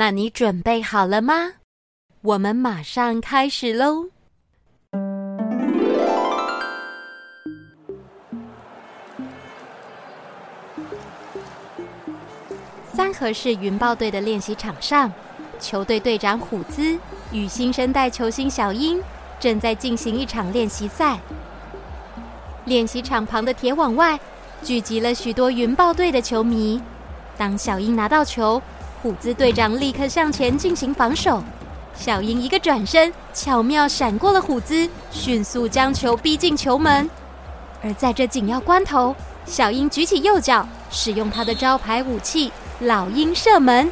那你准备好了吗？我们马上开始喽！三河市云豹队的练习场上，球队队长虎兹与新生代球星小樱正在进行一场练习赛。练习场旁的铁网外，聚集了许多云豹队的球迷。当小樱拿到球，虎子队长立刻向前进行防守。小樱一个转身，巧妙闪过了虎子，迅速将球逼进球门。而在这紧要关头，小樱举起右脚，使用她的招牌武器——老鹰射门。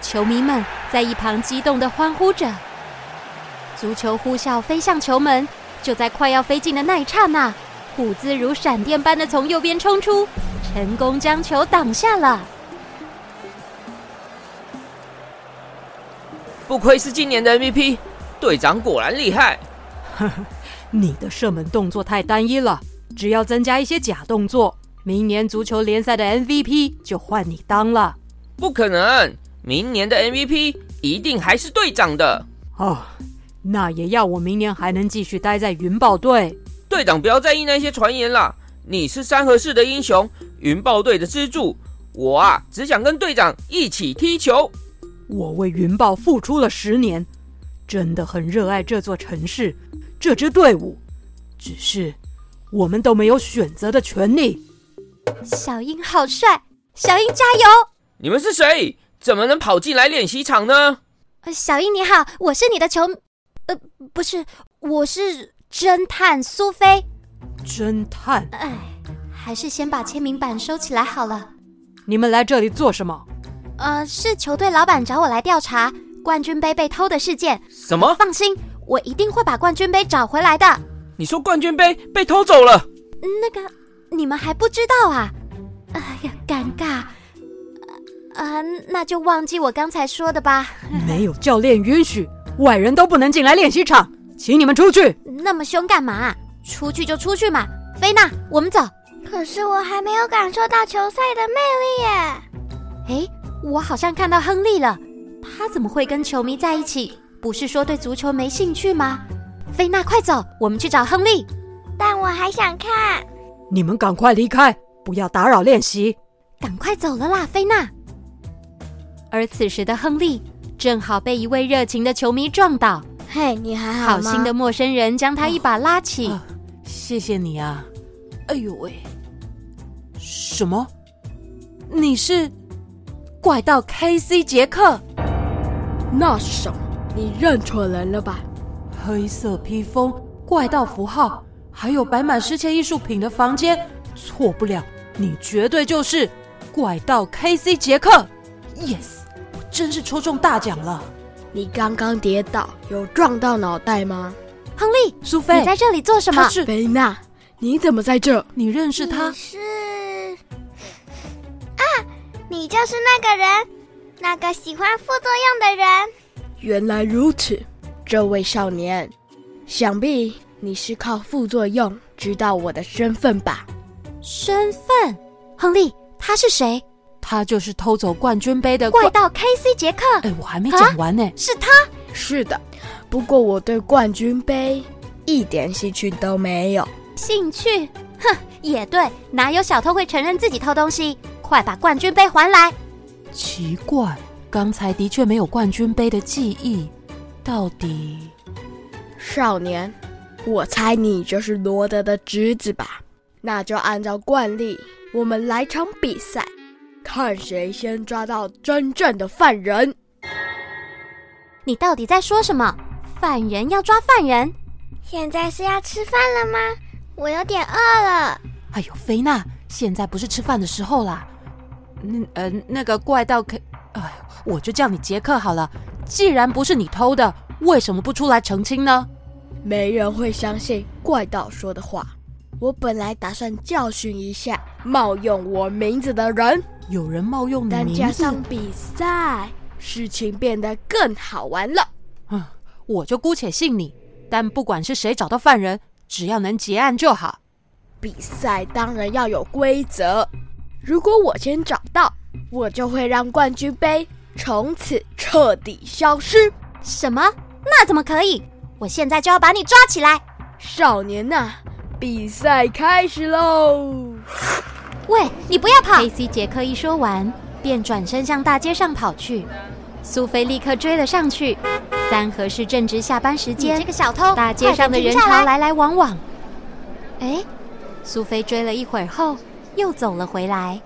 球迷们在一旁激动地欢呼着。足球呼啸飞向球门，就在快要飞进的那一刹那，虎子如闪电般的从右边冲出。成功将球挡下了。不愧是今年的 MVP，队长果然厉害。呵呵，你的射门动作太单一了，只要增加一些假动作，明年足球联赛的 MVP 就换你当了。不可能，明年的 MVP 一定还是队长的。哦，那也要我明年还能继续待在云豹队。队长不要在意那些传言了，你是三河市的英雄。云豹队的支柱，我啊，只想跟队长一起踢球。我为云豹付出了十年，真的很热爱这座城市，这支队伍。只是我们都没有选择的权利。小樱好帅，小樱加油！你们是谁？怎么能跑进来练习场呢？小樱你好，我是你的球，呃，不是，我是侦探苏菲。侦探？哎。还是先把签名板收起来好了。你们来这里做什么？呃，是球队老板找我来调查冠军杯被偷的事件。什么？放心，我一定会把冠军杯找回来的。你说冠军杯被偷走了？那个，你们还不知道啊？哎呀，尴尬。啊、呃，那就忘记我刚才说的吧。没有教练允许，外人都不能进来练习场，请你们出去。那么凶干嘛？出去就出去嘛。菲娜，我们走。可是我还没有感受到球赛的魅力耶！哎，我好像看到亨利了，他怎么会跟球迷在一起？不是说对足球没兴趣吗？菲娜，快走，我们去找亨利。但我还想看。你们赶快离开，不要打扰练习。赶快走了啦，菲娜。而此时的亨利正好被一位热情的球迷撞倒。嘿，你还好吗？好心的陌生人将他一把拉起。哦，谢谢你啊。哎呦喂！什么？你是怪盗 KC 杰克？那是什么？你认错人了吧？黑色披风、怪盗符号，还有摆满失窃艺术品的房间，错不了，你绝对就是怪盗 KC 杰克！Yes，我真是抽中大奖了。你刚刚跌倒，有撞到脑袋吗？亨利，苏菲，你在这里做什么？他是菲娜。你怎么在这？你认识他？你就是那个人，那个喜欢副作用的人。原来如此，这位少年，想必你是靠副作用知道我的身份吧？身份？亨利，他是谁？他就是偷走冠军杯的怪盗 KC 杰克。哎，我还没讲完呢。是他？是的，不过我对冠军杯一点兴趣都没有。兴趣？哼，也对，哪有小偷会承认自己偷东西？快把冠军杯还来！奇怪，刚才的确没有冠军杯的记忆，到底？少年，我猜你就是罗德的侄子吧？那就按照惯例，我们来场比赛，看谁先抓到真正的犯人。你到底在说什么？犯人要抓犯人？现在是要吃饭了吗？我有点饿了。哎呦，菲娜，现在不是吃饭的时候啦。那呃，那个怪盗可哎，我就叫你杰克好了。既然不是你偷的，为什么不出来澄清呢？没人会相信怪盗说的话。我本来打算教训一下冒用我名字的人。有人冒用你名字，但加上比赛，事情变得更好玩了。嗯，我就姑且信你。但不管是谁找到犯人，只要能结案就好。比赛当然要有规则。如果我先找到，我就会让冠军杯从此彻底消失。什么？那怎么可以？我现在就要把你抓起来！少年呐、啊，比赛开始喽！喂，你不要跑！K.C. 杰克一说完，便转身向大街上跑去。苏菲立刻追了上去。三河市正值下班时间，这个小偷，大街上的人潮来来往往。哎，苏菲追了一会儿后，又走了回来。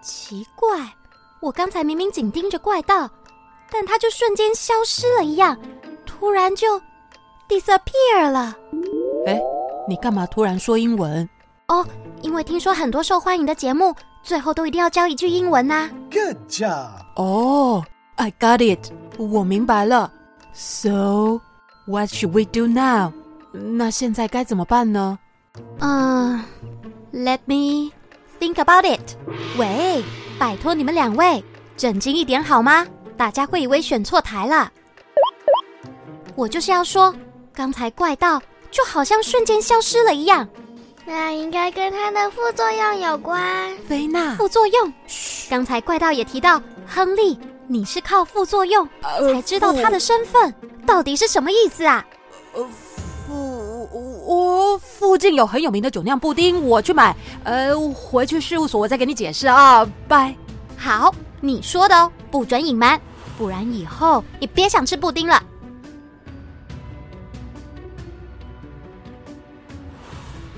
奇怪，我刚才明明紧盯着怪盗，但他就瞬间消失了一样，突然就 disappear 了。哎，你干嘛突然说英文？哦，因为听说很多受欢迎的节目。最后都一定要教一句英文呐！Good job！哦、oh，I got it，我明白了。So what should we do now？那现在该怎么办呢？嗯、uh，Let me think about it。喂，拜托你们两位，正经一点好吗？大家会以为选错台了。我就是要说，刚才怪盗就好像瞬间消失了一样。那应该跟它的副作用有关。菲娜，副作用？嘘，刚才怪盗也提到，亨利，你是靠副作用、呃、才知道他的身份，到底是什么意思啊？呃，附我附近有很有名的酒酿布丁，我去买。呃，回去事务所我再给你解释啊。拜。好，你说的哦，不准隐瞒，不然以后你别想吃布丁了。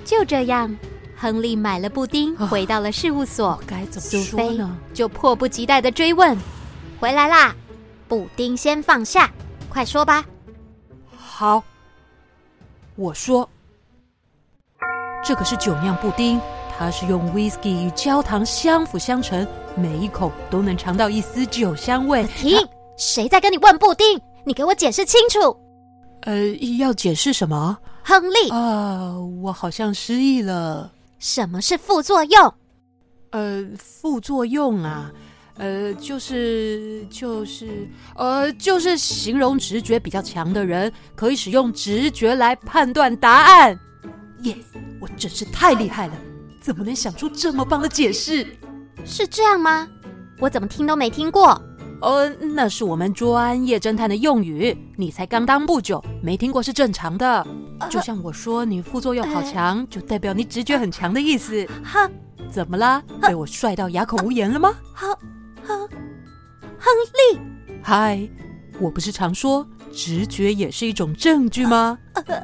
就这样，亨利买了布丁，回到了事务所。该怎么说呢？就迫不及待的追问：“回来啦，布丁先放下，快说吧。”好，我说，这可是酒酿布丁，它是用威士忌与焦糖相辅相成，每一口都能尝到一丝酒香味。停！谁在跟你问布丁？你给我解释清楚。呃，要解释什么？亨利啊，uh, 我好像失忆了。什么是副作用？呃，副作用啊，呃，就是就是呃，就是形容直觉比较强的人可以使用直觉来判断答案。Yes，我真是太厉害了，怎么能想出这么棒的解释？是这样吗？我怎么听都没听过。呃，那是我们专业侦探的用语，你才刚当不久，没听过是正常的。就像我说你副作用好强，呃、就代表你直觉很强的意思。哈，怎么啦？被我帅到哑口无言了吗？亨，亨亨利，嗨，我不是常说直觉也是一种证据吗？呃，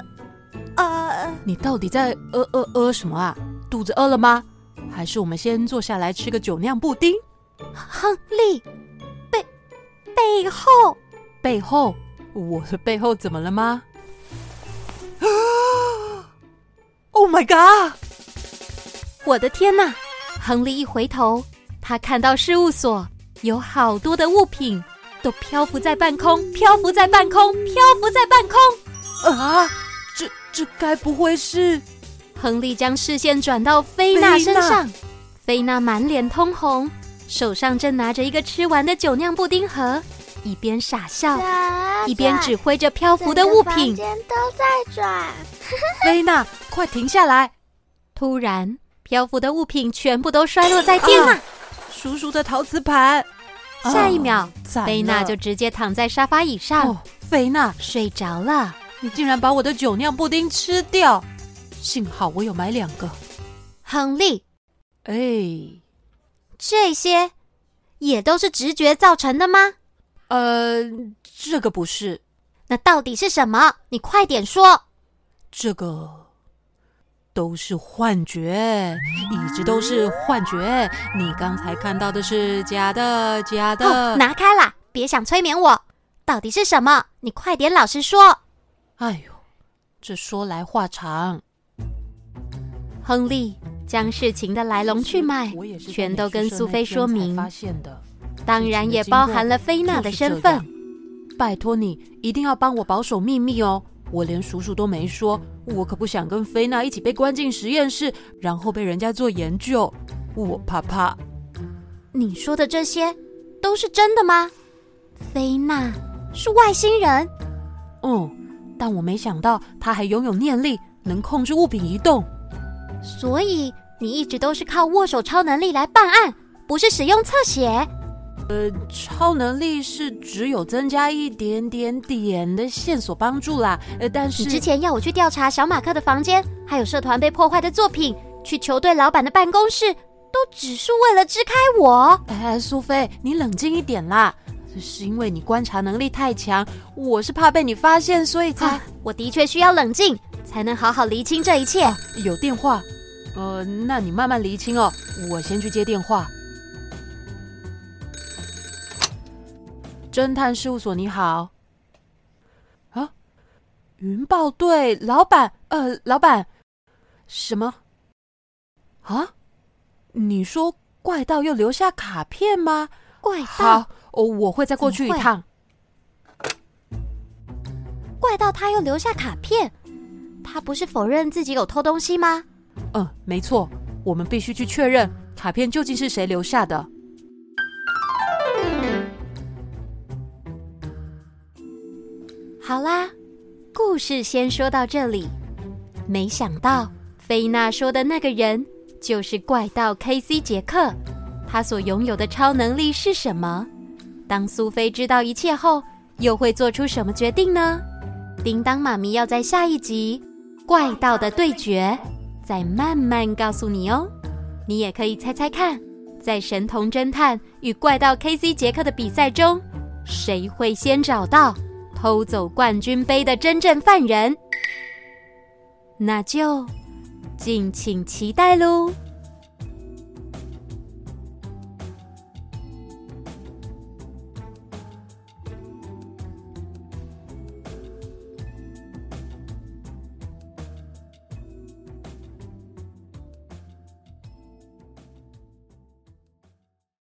呃，你到底在呃呃呃什么啊？肚子饿了吗？还是我们先坐下来吃个酒酿布丁？亨利。背背后，背后，我的背后怎么了吗？Oh my god！我的天哪！亨利一回头，他看到事务所有好多的物品都漂浮在半空，漂浮在半空，漂浮在半空。啊！这这该不会是？亨利将视线转到菲娜身上，菲娜满脸通红。手上正拿着一个吃完的酒酿布丁盒，一边傻笑，一边指挥着漂浮的物品。都在转。菲娜，快停下来！突然，漂浮的物品全部都摔落在地上。叔叔的陶瓷盘。下一秒，菲娜就直接躺在沙发椅上。哦，菲娜睡着了。你竟然把我的酒酿布丁吃掉！幸好我有买两个。亨利，哎。这些也都是直觉造成的吗？呃，这个不是。那到底是什么？你快点说。这个都是幻觉，一直都是幻觉。你刚才看到的是假的，假的。哦，拿开啦！别想催眠我。到底是什么？你快点老实说。哎呦，这说来话长。亨利。将事情的来龙去脉全都跟苏菲说明。当然也包含了菲娜的身份。拜托你一定要帮我保守秘密哦！我连叔叔都没说，我可不想跟菲娜一起被关进实验室，然后被人家做研究。我怕怕。你说的这些都是真的吗？菲娜是外星人？嗯，但我没想到他还拥有念力，能控制物品移动。所以你一直都是靠握手超能力来办案，不是使用侧写？呃，超能力是只有增加一点点点的线索帮助啦。呃，但是你之前要我去调查小马克的房间，还有社团被破坏的作品，去球队老板的办公室，都只是为了支开我。哎，苏菲，你冷静一点啦。是因为你观察能力太强，我是怕被你发现，所以才……啊，我的确需要冷静，才能好好厘清这一切。啊，有电话，呃，那你慢慢厘清哦，我先去接电话。侦探事务所，你好。啊，云豹队老板，呃，老板，什么？啊？你说怪盗又留下卡片吗？怪盗？好。哦，我会再过去一趟。怪盗他又留下卡片，他不是否认自己有偷东西吗？嗯，没错，我们必须去确认卡片究竟是谁留下的。好啦，故事先说到这里。没想到菲娜说的那个人就是怪盗 K.C. 杰克，他所拥有的超能力是什么？当苏菲知道一切后，又会做出什么决定呢？叮当妈咪要在下一集《怪盗的对决》再慢慢告诉你哦。你也可以猜猜看，在神童侦探与怪盗 K.C. 杰克的比赛中，谁会先找到偷走冠军杯的真正犯人？那就敬请期待喽。